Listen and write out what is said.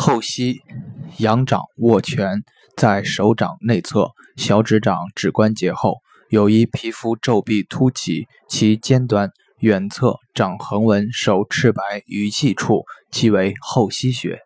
后溪仰掌握拳在手掌内侧小指掌指关节后有一皮肤皱壁凸起其尖端远侧掌横纹手赤白鱼际处即为后溪穴。